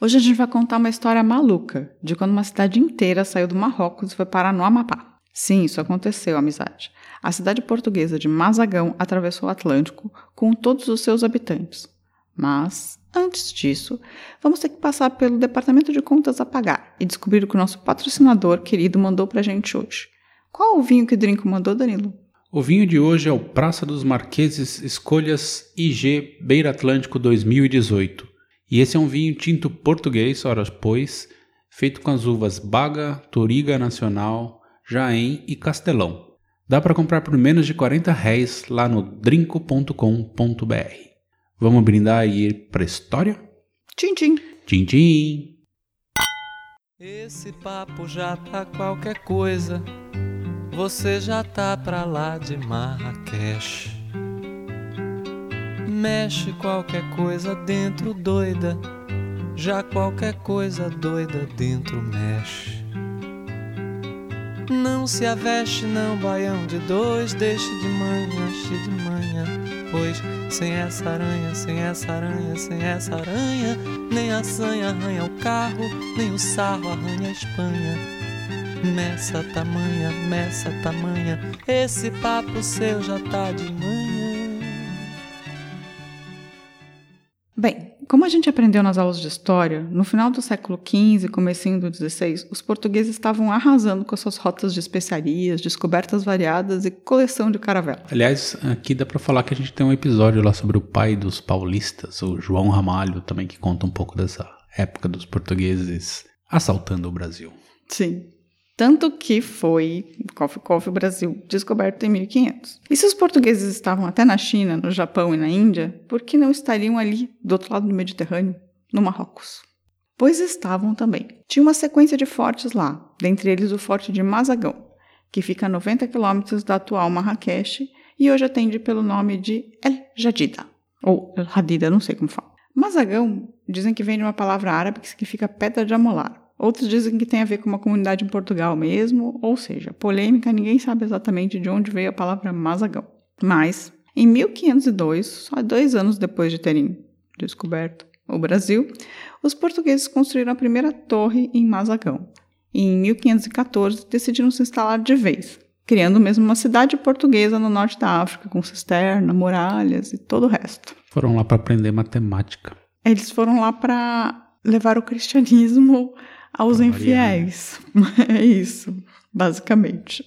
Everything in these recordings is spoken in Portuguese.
Hoje a gente vai contar uma história maluca de quando uma cidade inteira saiu do Marrocos e foi parar no Amapá. Sim, isso aconteceu, amizade. A cidade portuguesa de Mazagão atravessou o Atlântico com todos os seus habitantes. Mas, antes disso, vamos ter que passar pelo departamento de contas a pagar e descobrir o que o nosso patrocinador querido mandou pra gente hoje. Qual o vinho que o Drinco mandou, Danilo? O vinho de hoje é o Praça dos Marqueses Escolhas IG Beira Atlântico 2018. E esse é um vinho tinto português, ora pois, feito com as uvas Baga, Toriga Nacional, Jaém e Castelão. Dá para comprar por menos de 40 réis lá no drinco.com.br. Vamos brindar aí pra história? Tchim, tchim. Tchim, tchim. Esse papo já tá qualquer coisa. Você já tá pra lá de Marrakech. Mexe qualquer coisa dentro doida, já qualquer coisa doida dentro mexe. Não se aveste, não, baião de dois, deixe de manhã, cheio de manhã. Pois sem essa aranha, sem essa aranha, sem essa aranha, nem a sanha arranha o carro, nem o sarro arranha a Espanha. Meça tamanha, meça tamanha, esse papo seu já tá de manhã. Como a gente aprendeu nas aulas de história, no final do século XV comecinho do XVI, os portugueses estavam arrasando com as suas rotas de especiarias, descobertas variadas e coleção de caravela. Aliás, aqui dá para falar que a gente tem um episódio lá sobre o pai dos paulistas, o João Ramalho, também que conta um pouco dessa época dos portugueses assaltando o Brasil. Sim. Tanto que foi Coffee Coffee Brasil descoberto em 1500. E se os portugueses estavam até na China, no Japão e na Índia, por que não estariam ali, do outro lado do Mediterrâneo, no Marrocos? Pois estavam também. Tinha uma sequência de fortes lá, dentre eles o Forte de Mazagão, que fica a 90 quilômetros da atual Marrakech e hoje atende pelo nome de El Jadida, ou El Hadida, não sei como fala. Mazagão dizem que vem de uma palavra árabe que significa pedra de amolar, Outros dizem que tem a ver com uma comunidade em Portugal mesmo, ou seja, polêmica, ninguém sabe exatamente de onde veio a palavra Mazagão. Mas, em 1502, só dois anos depois de terem descoberto o Brasil, os portugueses construíram a primeira torre em Mazagão. E em 1514 decidiram se instalar de vez, criando mesmo uma cidade portuguesa no norte da África, com cisterna, muralhas e todo o resto. Foram lá para aprender matemática. Eles foram lá para levar o cristianismo aos infiéis. É isso, basicamente.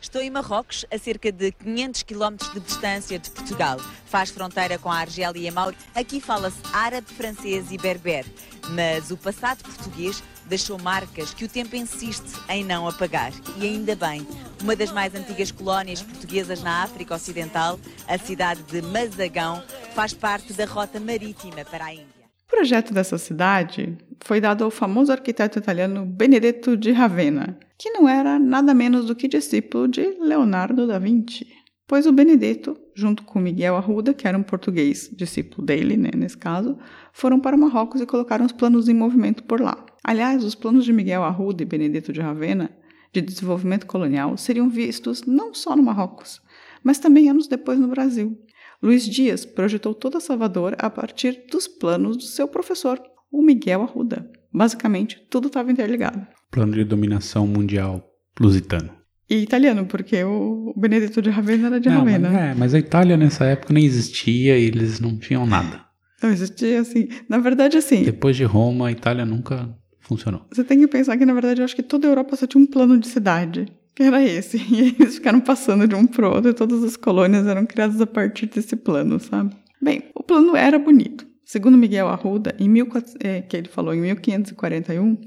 Estou em Marrocos, a cerca de 500 km de distância de Portugal. Faz fronteira com a Argélia e a Mauro. Aqui fala-se árabe, francês e berber. Mas o passado português deixou marcas que o tempo insiste em não apagar. E ainda bem, uma das mais antigas colónias portuguesas na África Ocidental, a cidade de Mazagão, faz parte da rota marítima para a Índia. O projeto dessa cidade foi dado ao famoso arquiteto italiano Benedetto de Ravenna, que não era nada menos do que discípulo de Leonardo da Vinci. Pois o Benedetto, junto com Miguel Arruda, que era um português, discípulo dele, né, nesse caso, foram para Marrocos e colocaram os planos em movimento por lá. Aliás, os planos de Miguel Arruda e Benedetto de Ravenna de desenvolvimento colonial seriam vistos não só no Marrocos, mas também anos depois no Brasil. Luiz Dias projetou toda Salvador a partir dos planos do seu professor, o Miguel Arruda. Basicamente, tudo estava interligado. Plano de dominação mundial lusitano. E italiano, porque o Benedetto de Ravenna era de não, Ravenna. Mas, é, mas a Itália nessa época nem existia e eles não tinham nada. Não existia assim. Na verdade, assim. Depois de Roma, a Itália nunca funcionou. Você tem que pensar que, na verdade, eu acho que toda a Europa só tinha um plano de cidade, que era esse. E eles ficaram passando de um pro outro e todas as colônias eram criadas a partir desse plano, sabe? Bem, o plano era bonito. Segundo Miguel Arruda, em mil, é, que ele falou em 1541,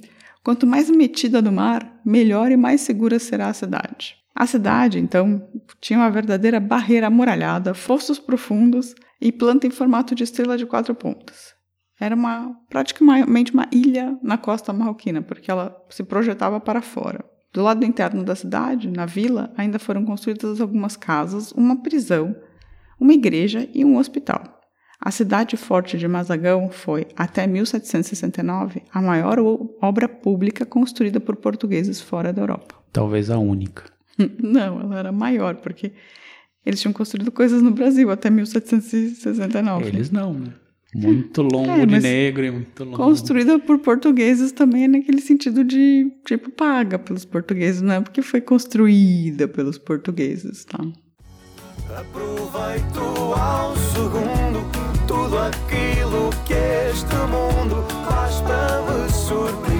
quanto mais metida do mar, melhor e mais segura será a cidade. A cidade, então, tinha uma verdadeira barreira amuralhada, fossos profundos e planta em formato de estrela de quatro pontas. Era uma praticamente uma ilha na costa marroquina, porque ela se projetava para fora. Do lado interno da cidade, na vila, ainda foram construídas algumas casas, uma prisão, uma igreja e um hospital. A cidade forte de Mazagão foi, até 1769, a maior obra pública construída por portugueses fora da Europa. Talvez a única. Não, ela era maior, porque eles tinham construído coisas no Brasil até 1769. Eles não, né? Muito longo É, de negro e muito longo. Construída por portugueses também naquele sentido de, tipo, paga pelos portugueses, não é porque foi construída pelos portugueses, tá? Aproveito ao segundo tudo aquilo que este mundo faz para me surpreender.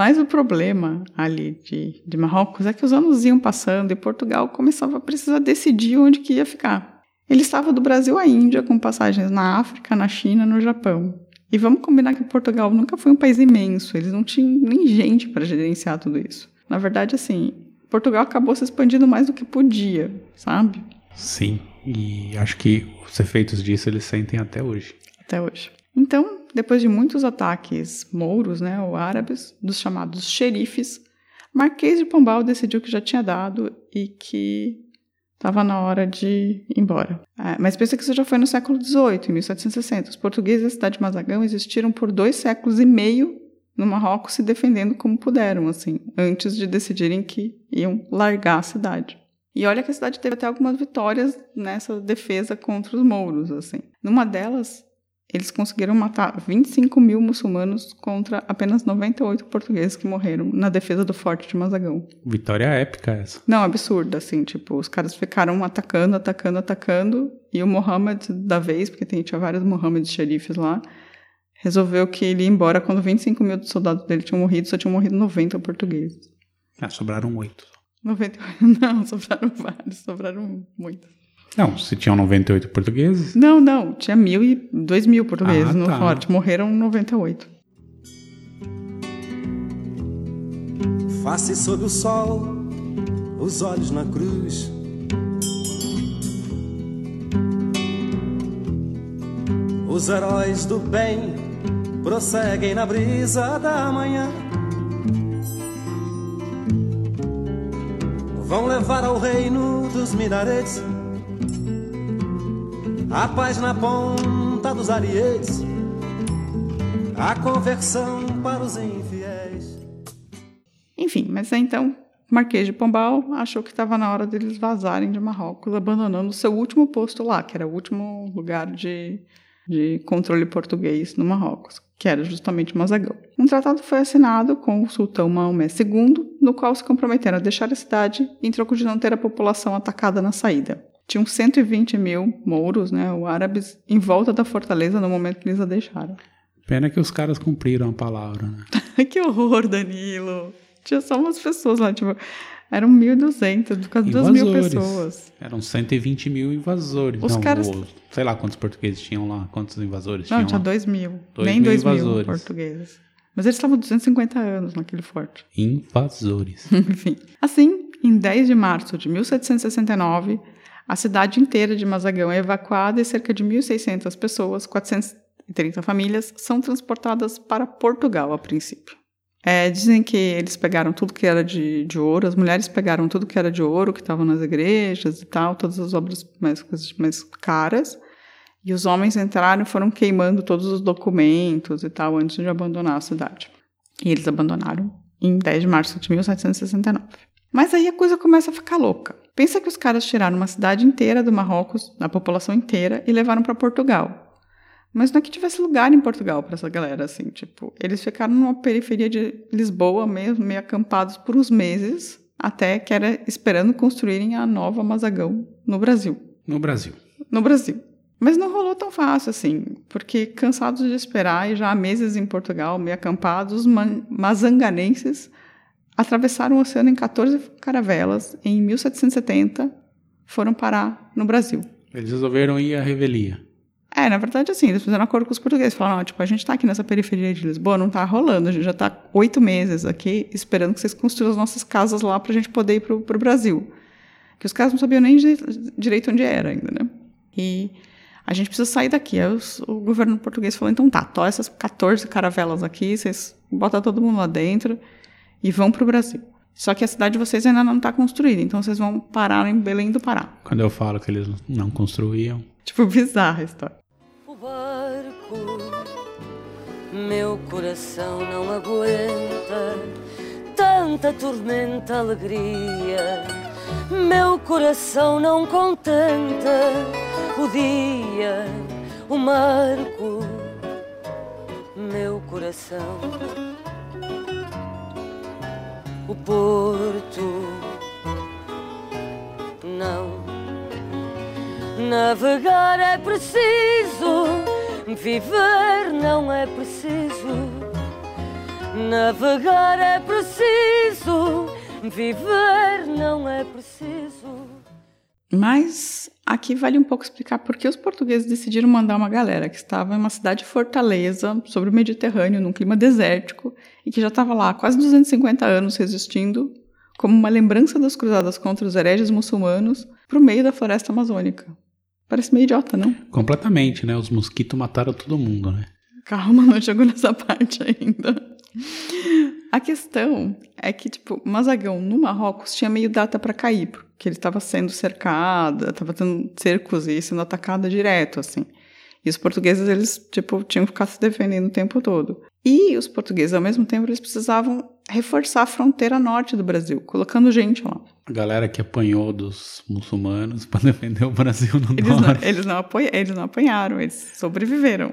Mas o problema ali de, de Marrocos é que os anos iam passando e Portugal começava a precisar decidir onde que ia ficar. Ele estava do Brasil à Índia, com passagens na África, na China, no Japão. E vamos combinar que Portugal nunca foi um país imenso, eles não tinham nem gente para gerenciar tudo isso. Na verdade, assim, Portugal acabou se expandindo mais do que podia, sabe? Sim, e acho que os efeitos disso eles sentem até hoje. Até hoje. Então, depois de muitos ataques mouros, né, ou árabes, dos chamados xerifes, Marquês de Pombal decidiu que já tinha dado e que estava na hora de ir embora. É, mas pensa que isso já foi no século XVIII, em 1760. Os portugueses da cidade de Mazagão existiram por dois séculos e meio no Marrocos se defendendo como puderam, assim, antes de decidirem que iam largar a cidade. E olha que a cidade teve até algumas vitórias nessa defesa contra os mouros, assim. Numa delas, eles conseguiram matar 25 mil muçulmanos contra apenas 98 portugueses que morreram na defesa do forte de Mazagão. Vitória épica essa. Não, absurda, assim, tipo, os caras ficaram atacando, atacando, atacando, e o Mohammed da vez, porque tem, tinha vários Mohammed xerifes lá, resolveu que ele ia embora quando 25 mil soldados dele tinham morrido, só tinham morrido 90 portugueses. Ah, sobraram oito. 98, não, sobraram vários, sobraram muitos. Não, se tinham 98 portugueses. Não, não, tinha mil e dois mil portugueses Ah, no tá. forte, morreram 98. Face sob o sol, os olhos na cruz. Os heróis do bem prosseguem na brisa da manhã. Vão levar ao reino dos minaretes a paz na ponta dos arietes, a conversão para os infiéis. Enfim, mas então, Marquês de Pombal achou que estava na hora deles vazarem de Marrocos, abandonando seu último posto lá, que era o último lugar de, de controle português no Marrocos, que era justamente Mazagão. Um tratado foi assinado com o sultão Maomé II, no qual se comprometeram a deixar a cidade em troco de não ter a população atacada na saída. Tinham 120 mil mouros, né, ou árabes, em volta da fortaleza no momento que eles a deixaram. Pena que os caras cumpriram a palavra, né? que horror, Danilo! Tinha só umas pessoas lá, tipo, eram 1.200, quase 2 mil pessoas. Eram 120 mil invasores. Os não, caras- o- sei lá quantos portugueses tinham lá, quantos invasores Não, tinham tinha lá. 2 mil. Dois Nem mil 2 mil portugueses. Mas eles estavam 250 anos naquele forte. Invasores. Enfim. Assim, em 10 de março de 1769, a cidade inteira de Mazagão é evacuada e cerca de 1.600 pessoas, 430 famílias, são transportadas para Portugal a princípio. É, dizem que eles pegaram tudo que era de, de ouro, as mulheres pegaram tudo que era de ouro, que estavam nas igrejas e tal, todas as obras mais, mais caras. E os homens entraram e foram queimando todos os documentos e tal antes de abandonar a cidade. E eles abandonaram em 10 de março de 1769. Mas aí a coisa começa a ficar louca. Pensa que os caras tiraram uma cidade inteira do Marrocos, da população inteira, e levaram para Portugal. Mas não é que tivesse lugar em Portugal para essa galera, assim, tipo, eles ficaram numa periferia de Lisboa, meio, meio acampados por uns meses, até que era esperando construírem a nova Mazagão no Brasil. No Brasil. No Brasil. Mas não rolou tão fácil assim, porque cansados de esperar e já há meses em Portugal, meio acampados, os mazanganenses atravessaram o oceano em 14 caravelas e em 1770 foram parar no Brasil. Eles resolveram ir à revelia. É, na verdade, assim, eles fizeram acordo com os portugueses. Falaram, ó, tipo, a gente tá aqui nessa periferia de Lisboa, não tá rolando. A gente já tá oito meses aqui esperando que vocês construam as nossas casas lá pra gente poder ir pro, pro Brasil. Que os caras não sabiam nem di- direito onde era ainda, né? E a gente precisa sair daqui. Aí os- o governo português falou, então tá, tó essas 14 caravelas aqui, vocês botam todo mundo lá dentro e vão pro Brasil. Só que a cidade de vocês ainda não tá construída, então vocês vão parar em Belém do Pará. Quando eu falo que eles não construíam. Tipo, bizarra a história. O barco, meu coração não aguenta tanta tormenta, alegria. Meu coração não contenta o dia, o marco, meu coração. Porto, não. Navegar é preciso, viver não é preciso. Navegar é preciso, viver não é preciso. Mas aqui vale um pouco explicar por que os portugueses decidiram mandar uma galera que estava em uma cidade fortaleza sobre o Mediterrâneo, num clima desértico, e que já estava lá há quase 250 anos resistindo, como uma lembrança das cruzadas contra os hereges muçulmanos, para o meio da floresta amazônica. Parece meio idiota, não? Completamente, né? Os mosquitos mataram todo mundo, né? Calma, não chegou nessa parte ainda. A questão é que, tipo, Mazagão, no Marrocos, tinha meio data para cair, porque ele estava sendo cercada, estava tendo cercos e sendo atacada direto, assim. E os portugueses, eles, tipo, tinham que ficar se defendendo o tempo todo. E os portugueses, ao mesmo tempo, eles precisavam reforçar a fronteira norte do Brasil, colocando gente lá. A galera que apanhou dos muçulmanos para defender o Brasil no Eles não, norte. eles, não apoia- eles não apanharam, eles sobreviveram.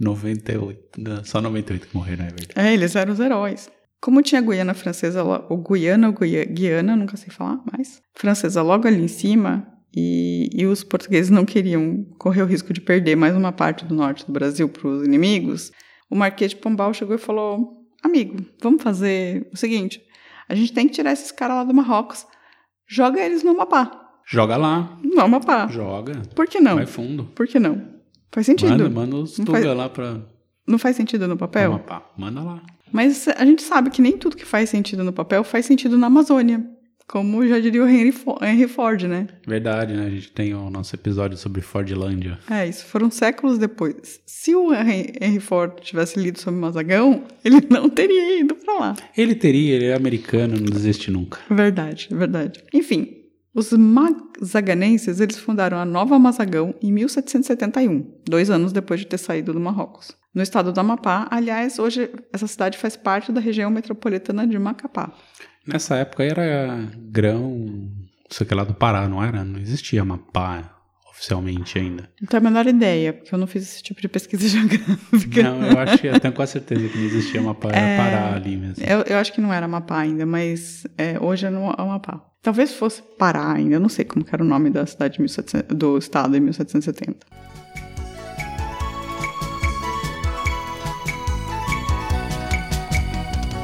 98. não, Só 98 que morreram, é verdade. É, eles eram os heróis. Como tinha a Guiana Francesa, ou Guiana ou Guia- Guiana, nunca sei falar mais, francesa logo ali em cima, e, e os portugueses não queriam correr o risco de perder mais uma parte do norte do Brasil para os inimigos, o Marquês de Pombal chegou e falou: Amigo, vamos fazer o seguinte: a gente tem que tirar esses caras lá do Marrocos, joga eles no Amapá. Joga lá. No Amapá. Joga. Por que não? Vai fundo. Por que não? Faz sentido. Manda, manda os tuga faz- lá pra. Não faz sentido no papel? Amapá. Manda lá. Mas a gente sabe que nem tudo que faz sentido no papel faz sentido na Amazônia. Como já diria o Henry Fo- Henry Ford, né? Verdade, né? A gente tem o nosso episódio sobre Fordlândia. É, isso foram séculos depois. Se o Henry Henry Ford tivesse lido sobre Mazagão, ele não teria ido pra lá. Ele teria, ele é americano, não desiste nunca. Verdade, verdade. Enfim, os mazaganenses, eles fundaram a Nova Mazagão em 1771, dois anos depois de ter saído do Marrocos. No estado do Amapá, aliás, hoje essa cidade faz parte da região metropolitana de Macapá. Nessa época era grão, não sei o que lá do Pará, não era? Não existia Amapá oficialmente ainda. Não tenho a menor ideia, porque eu não fiz esse tipo de pesquisa geográfica. Não, eu acho que eu tenho quase certeza que não existia Amapá, era É, Pará ali mesmo. Eu, eu acho que não era Amapá ainda, mas é, hoje é Amapá. Talvez fosse Pará ainda, eu não sei como que era o nome da cidade de 1700 do estado em 1770.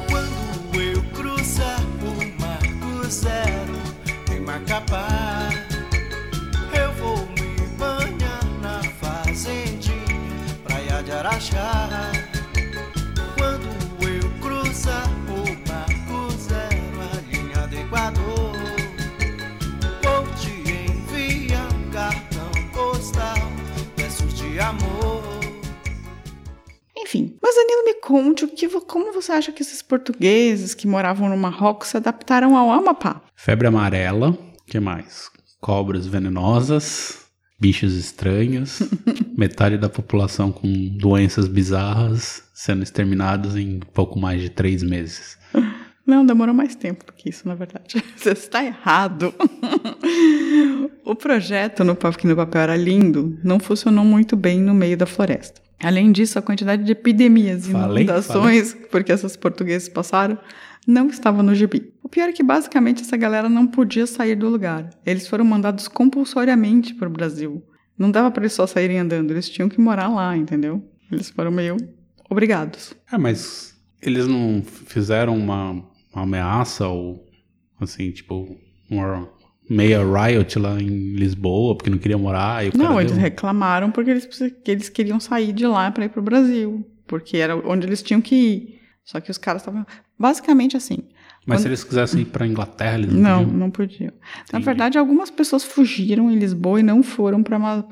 Quando eu cruzar o Marco Zero em Macapá, conte o que, como você acha que esses portugueses que moravam no Marrocos se adaptaram ao Amapá? Febre amarela, que mais? Cobras venenosas, bichos estranhos, metade da população com doenças bizarras sendo exterminados em pouco mais de três meses. Não, demorou mais tempo do que isso, na verdade. Você está errado. o projeto no, no papel era lindo não funcionou muito bem no meio da floresta. Além disso, a quantidade de epidemias e Falei, inundações porque esses portugueses passaram não estava no gibi. O pior é que basicamente essa galera não podia sair do lugar. Eles foram mandados compulsoriamente para o Brasil. Não dava para eles só saírem andando, eles tinham que morar lá, entendeu? Eles foram meio obrigados. É, mas eles não fizeram uma, uma ameaça ou, assim, tipo, uma, meia riot lá em Lisboa, porque não queria morar. O Não, eles deu- reclamaram porque eles, que eles queriam sair de lá para ir pro Brasil, porque era onde eles tinham que ir. Só que os caras estavam basicamente assim. Mas quando- se eles quisessem ir pra Inglaterra, eles não, Não, podiam. não podiam. Na verdade, algumas pessoas fugiram em Lisboa e não foram para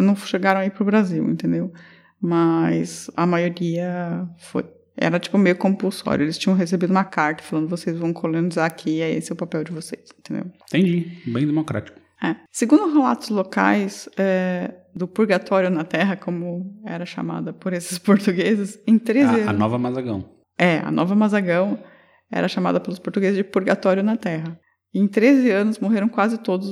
não chegaram aí pro Brasil, entendeu? Mas a maioria foi. Era tipo meio compulsório. Eles tinham recebido uma carta falando vocês vão colonizar aqui, e é esse o papel de vocês, entendeu? Entendi. Bem democrático. É. Segundo relatos locais é, do purgatório na Terra, como era chamada por esses portugueses, em 13 A, a nova Mazagão. É, a Nova Mazagão era chamada pelos portugueses de purgatório na Terra. E em 13 anos morreram quase todos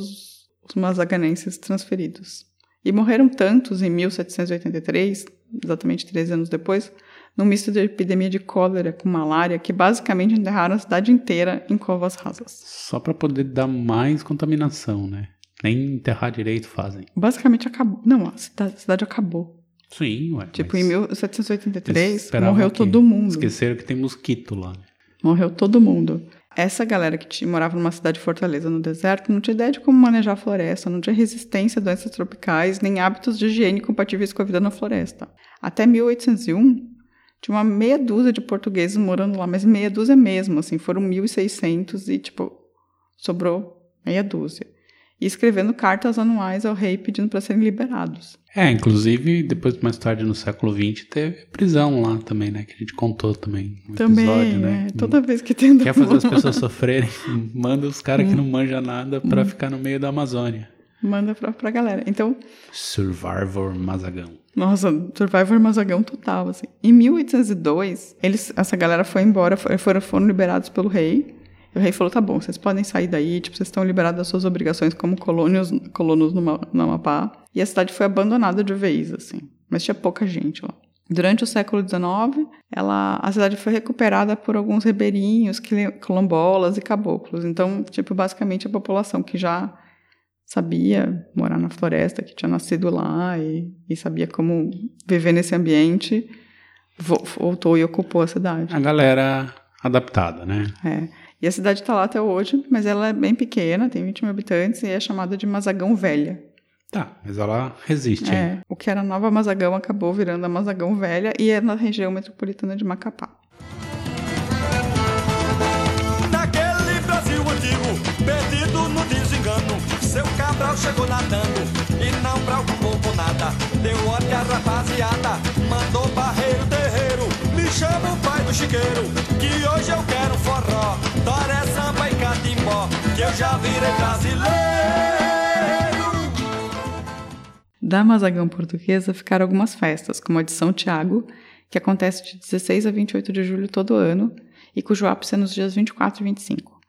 os mazaganenses transferidos. E morreram tantos em 1783, exatamente 13 anos depois, num misto de epidemia de cólera com malária, que basicamente enterraram a cidade inteira em covas rasas. Só pra poder dar mais contaminação, né? Nem enterrar direito fazem. Basicamente acabou. Não, a cidade, a cidade acabou. Sim, ué. Tipo, em eles 1783, esperavam morreu todo mundo. Esqueceram que tem mosquito lá. né? Morreu todo mundo. Essa galera que morava numa cidade fortaleza no deserto não tinha ideia de como manejar a floresta, não tinha resistência a doenças tropicais, nem hábitos de higiene compatíveis com a vida na floresta. Até 1801, tinha uma meia dúzia de portugueses morando lá, mas meia dúzia mesmo, assim, foram 1.600 e, tipo, sobrou meia dúzia. E escrevendo cartas anuais ao rei pedindo para serem liberados. É, inclusive, depois, mais tarde, no século XX, teve prisão lá também, né? Que a gente contou também. No Também, episódio, né? é, toda vez que tem... Quer fazer as pessoas sofrerem, manda os caras que Hum. não manjam nada pra Hum. ficar no meio da Amazônia. Manda pra, pra galera. Então, Survivor Mazagão. Nossa, Survivor Mazagão total, assim. Em 1802, eles, essa galera foi embora, foram, foram liberados pelo rei. E o rei falou, tá bom, vocês podem sair daí, tipo, vocês estão liberados das suas obrigações como colônios, colonos no, Ma- no Amapá. E a cidade foi abandonada de vez, assim. Mas tinha pouca gente lá. Durante o século XIX, ela, a cidade foi recuperada por alguns ribeirinhos, quilombolas e caboclos. Então, tipo, basicamente a população que já sabia morar na floresta, que tinha nascido lá e, e sabia como viver nesse ambiente, vo- voltou e ocupou a cidade. A galera adaptada, né? É. E a cidade está lá até hoje, mas ela é bem pequena, tem 20 mil habitantes e é chamada de Mazagão Velha. Tá, mas ela resiste. É, hein? o que era Nova Mazagão acabou virando a Mazagão Velha e é na região metropolitana de Macapá. Cabral chegou nadando e não preocupou com nada. Deu ordem à rapaziada, mandou barreiro terreiro, me chama o pai do chiqueiro, que hoje eu quero forró, samba e catimbó, que eu já virei brasileiro. Da Mazagão portuguesa ficaram algumas festas, como a de São Tiago, que acontece de 16 a 28 de julho todo ano e cujo ápice é nos dias 24 e 25.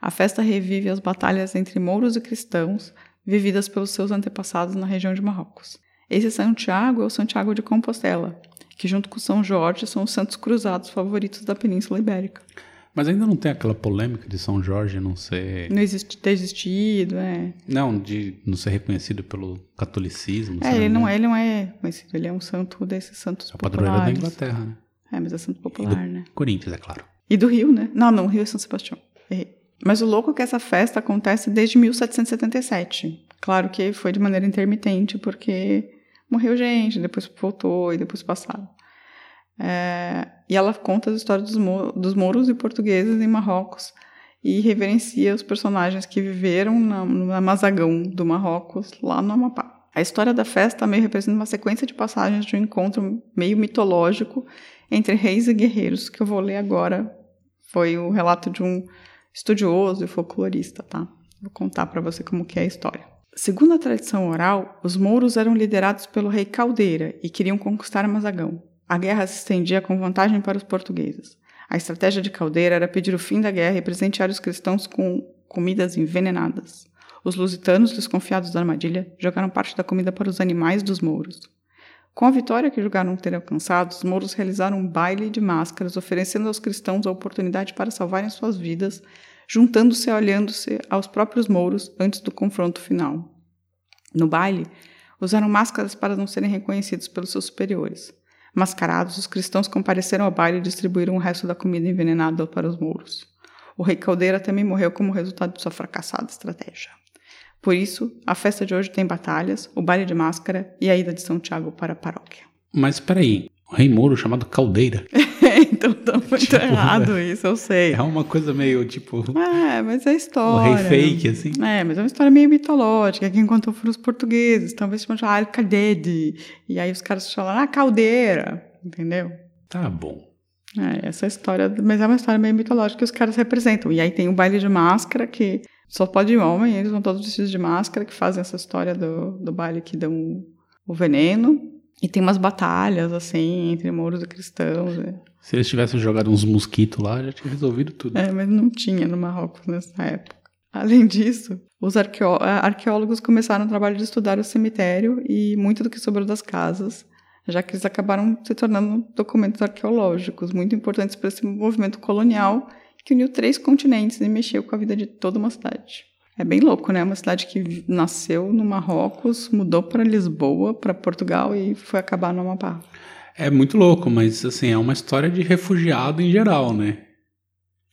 A festa revive as batalhas entre mouros e cristãos vividas pelos seus antepassados na região de Marrocos. Esse São Tiago é o Santiago de Compostela, que junto com São Jorge são os santos cruzados favoritos da Península Ibérica. Mas ainda não tem aquela polêmica de São Jorge não ser. Não existe ter existido, é. Não, de não ser reconhecido pelo catolicismo. É, ele não é, ele não é conhecido, ele é um santo desses santos É o padroeiro da populares. Inglaterra, né? É, mas é santo popular, né? Corinthians, é claro. E do Rio, né? Não, não, o Rio é São Sebastião. Errei. Mas o louco é que essa festa acontece desde 1777. Claro que foi de maneira intermitente, porque morreu gente, depois voltou e depois passaram. É, e ela conta as histórias dos, mo- dos mouros e portugueses em Marrocos e reverencia os personagens que viveram na, na Mazagão do Marrocos, lá no Amapá. A história da festa meio representa uma sequência de passagens de um encontro meio mitológico entre reis e guerreiros, que eu vou ler agora. Foi o relato de um estudioso e folclorista, tá? Vou contar para você como que é a história. Segundo a tradição oral, os mouros eram liderados pelo rei Caldeira e queriam conquistar Mazagão. A guerra se estendia com vantagem para os portugueses. A estratégia de Caldeira era pedir o fim da guerra e presentear os cristãos com comidas envenenadas. Os lusitanos, desconfiados da armadilha, jogaram parte da comida para os animais dos mouros. Com a vitória que julgaram ter alcançado, os mouros realizaram um baile de máscaras, oferecendo aos cristãos a oportunidade para salvarem suas vidas, juntando-se e olhando-se aos próprios mouros antes do confronto final. No baile, usaram máscaras para não serem reconhecidos pelos seus superiores. Mascarados, os cristãos compareceram ao baile e distribuíram o resto da comida envenenada para os mouros. O rei Caldeira também morreu como resultado de sua fracassada estratégia. Por isso, a festa de hoje tem batalhas, o baile de máscara e a ida de São Tiago para a paróquia. Mas peraí, o rei Mouro chamado Caldeira. então tá muito Tipo, errado isso, eu sei. É uma coisa meio tipo. É, mas é O história. rei fake, assim. É, mas é uma história meio mitológica. Quem contou foram os portugueses. Talvez se chamasse Arcadede. E aí os caras falaram, ah, caldeira. Entendeu? Tá bom. É, essa história, mas é uma história meio mitológica que os caras representam. E aí tem o baile de máscara, que só pode ir homem, eles vão todos vestidos de máscara, que fazem essa história do, do baile que dão o veneno. E tem umas batalhas, assim, entre mouros e cristãos. É, Se eles tivessem jogado uns mosquitos lá, já tinha resolvido tudo. É, mas não tinha no Marrocos nessa época. Além disso, os arqueó- ah, arqueólogos começaram o trabalho de estudar o cemitério e muito do que sobrou das casas, já que eles acabaram se tornando documentos arqueológicos muito importantes para esse movimento colonial que uniu três continentes e mexeu com a vida de toda uma cidade. É bem louco, né? Uma cidade que nasceu no Marrocos, mudou para Lisboa, para Portugal e foi acabar no Amapá. É muito louco, mas assim, é uma história de refugiado em geral, né?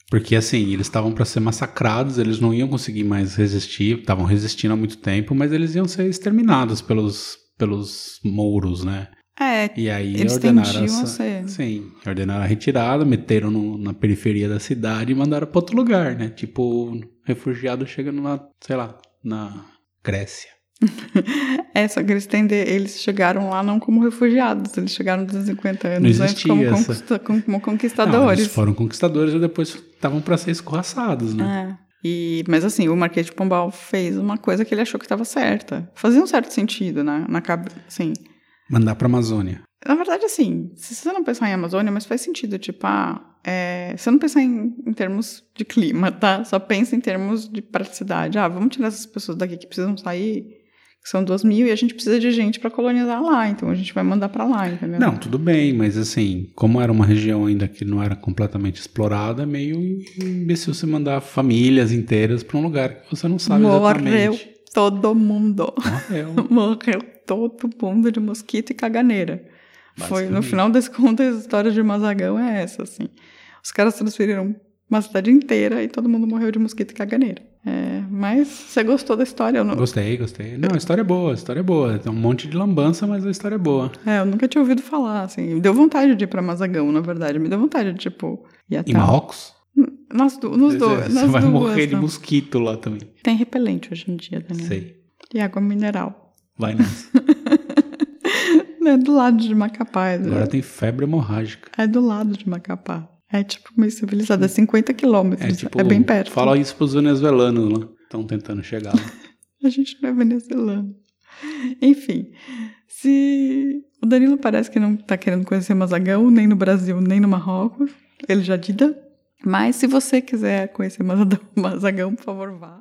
Porque assim, eles estavam para ser massacrados, eles não iam conseguir mais resistir, estavam resistindo há muito tempo, mas eles iam ser exterminados pelos, pelos mouros, né? É, E aí eles ordenaram essa, ser. sim, ordenaram a retirada, meteram no- na periferia da cidade e mandaram para outro lugar, né? Tipo, refugiado chega na, sei lá, na Grécia. É, só que eles, tende- eles chegaram lá não como refugiados, eles chegaram 250 anos antes como, essa. conquista- como Não, conquistadores. eles foram conquistadores e depois estavam para ser escorraçados, né? É. E, mas assim, o Marquês de Pombal fez uma coisa que ele achou que estava certa. Fazia um certo sentido, né? Na cabeça, assim. Mandar para Amazônia. Na verdade, assim, se você não pensar em Amazônia, mas faz sentido, tipo, ah, é, você não pensar em, em termos de clima, tá? Só pensa em termos de praticidade. Ah, vamos tirar essas pessoas daqui que precisam sair, que são duas mil, e a gente precisa de gente para colonizar lá, então a gente vai mandar para lá, entendeu? Não, tudo bem, mas assim, como era uma região ainda que não era completamente explorada, é meio imbecil você mandar famílias inteiras para um lugar que você não sabe Morreu exatamente. Todo mundo. Morreu. Morreu todo mundo de mosquito e caganeira. Foi, no final das contas, a história de Mazagão é essa, assim. Os caras transferiram uma cidade inteira e todo mundo morreu de mosquito e caganeira. É, mas você gostou da história? Não, Gostei, gostei. Não, a história é boa, a história é boa. Tem um monte de lambança, mas a história é boa. é, eu nunca tinha ouvido falar, assim. Me deu vontade de ir pra Mazagão, na verdade. Me deu vontade de, tipo, ir até Em Marrocos? Nas du- nos Você- dois. Você vai morrer de né? mosquito lá também. Tem repelente hoje em dia, Daniel. Sei. E água mineral. Vai nessa. É do lado de Macapá. É do, Agora tem febre hemorrágica. é do lado de Macapá. É tipo meio civilizado, é 50 quilômetros. É É, tipo. bem perto. Fala isso pros venezuelanos lá. Estão tentando chegar lá. A gente não é venezuelano. Enfim, se o Danilo parece que não tá querendo conhecer Mazagão, nem no Brasil, nem no Marrocos, ele já dida. Mas se você quiser conhecer Mazagão, por favor, vá.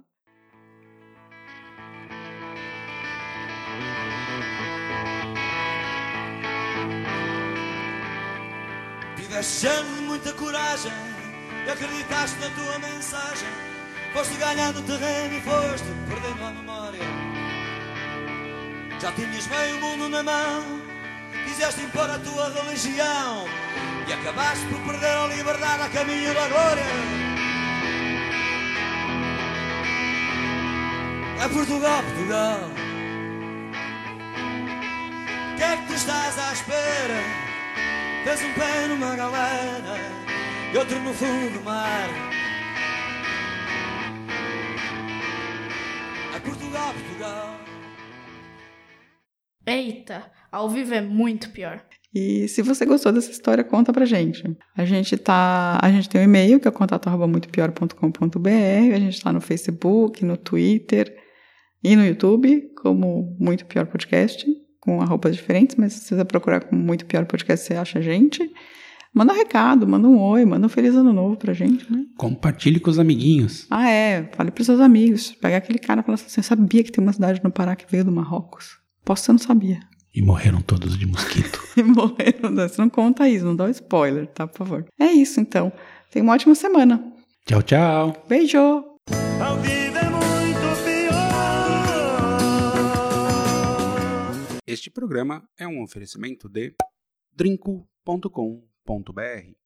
Tiveste muita coragem e acreditaste na tua mensagem. Foste ganhando terreno e foste perdendo a memória. Já tinhas meio mundo na mão, quiseste impor a tua religião e acabaste por perder a liberdade a caminho da glória. É Portugal, Portugal. O que é que tu estás à espera? Tens um pé numa galera e outro no fundo do mar. É Portugal, Portugal. Eita, ao vivo é muito pior. E se você gostou dessa história, conta pra gente. A gente tá. A gente tem um e-mail, que é contato.muitopior.com.br. A gente tá no Facebook, no Twitter e no YouTube, como Muito Pior Podcast, com arropas diferentes, mas se você procurar com Muito Pior Podcast, você acha a gente. Manda um recado, manda um oi, manda um feliz ano novo pra gente, né? Compartilhe com os amiguinhos. Ah, é. Fale pros seus amigos. Pega aquele cara e fala assim: você sabia que tem uma cidade no Pará que veio do Marrocos? Posso você não sabia. E morreram todos de mosquito. E morreram. Você não conta isso, não dá um spoiler, tá? Por favor. É isso, então. Tenha uma ótima semana. tchau, tchau. Beijo! É. Este programa é um oferecimento de drinco.com.br